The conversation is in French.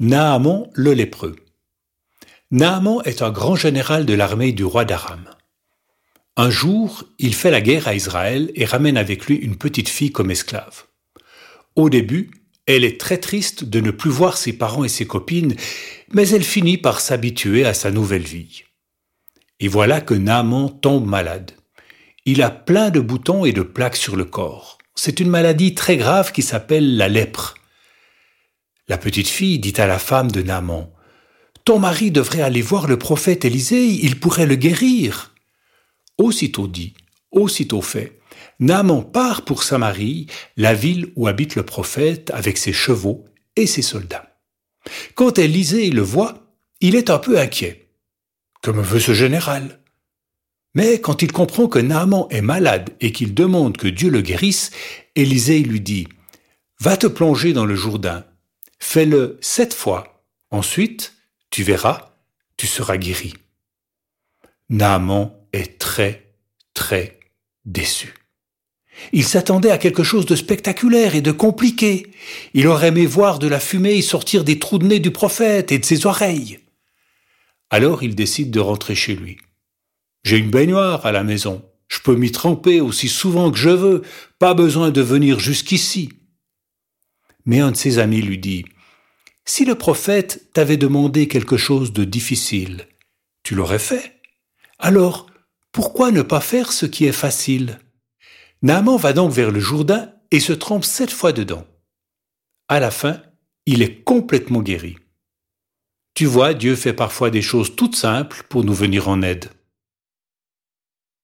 Naaman le lépreux. Naaman est un grand général de l'armée du roi d'Aram. Un jour, il fait la guerre à Israël et ramène avec lui une petite fille comme esclave. Au début, elle est très triste de ne plus voir ses parents et ses copines, mais elle finit par s'habituer à sa nouvelle vie. Et voilà que Naaman tombe malade. Il a plein de boutons et de plaques sur le corps. C'est une maladie très grave qui s'appelle la lèpre. La petite fille dit à la femme de Naaman, Ton mari devrait aller voir le prophète Élisée, il pourrait le guérir. Aussitôt dit, aussitôt fait, Naaman part pour Samarie, la ville où habite le prophète avec ses chevaux et ses soldats. Quand Élisée le voit, il est un peu inquiet. Que me veut ce général? Mais quand il comprend que Naaman est malade et qu'il demande que Dieu le guérisse, Élisée lui dit Va te plonger dans le Jourdain Fais-le sept fois. Ensuite, tu verras, tu seras guéri. Naaman est très, très déçu. Il s'attendait à quelque chose de spectaculaire et de compliqué. Il aurait aimé voir de la fumée sortir des trous de nez du prophète et de ses oreilles. Alors il décide de rentrer chez lui. J'ai une baignoire à la maison. Je peux m'y tremper aussi souvent que je veux. Pas besoin de venir jusqu'ici. Mais un de ses amis lui dit, Si le prophète t'avait demandé quelque chose de difficile, tu l'aurais fait. Alors, pourquoi ne pas faire ce qui est facile? Naaman va donc vers le Jourdain et se trempe sept fois dedans. À la fin, il est complètement guéri. Tu vois, Dieu fait parfois des choses toutes simples pour nous venir en aide.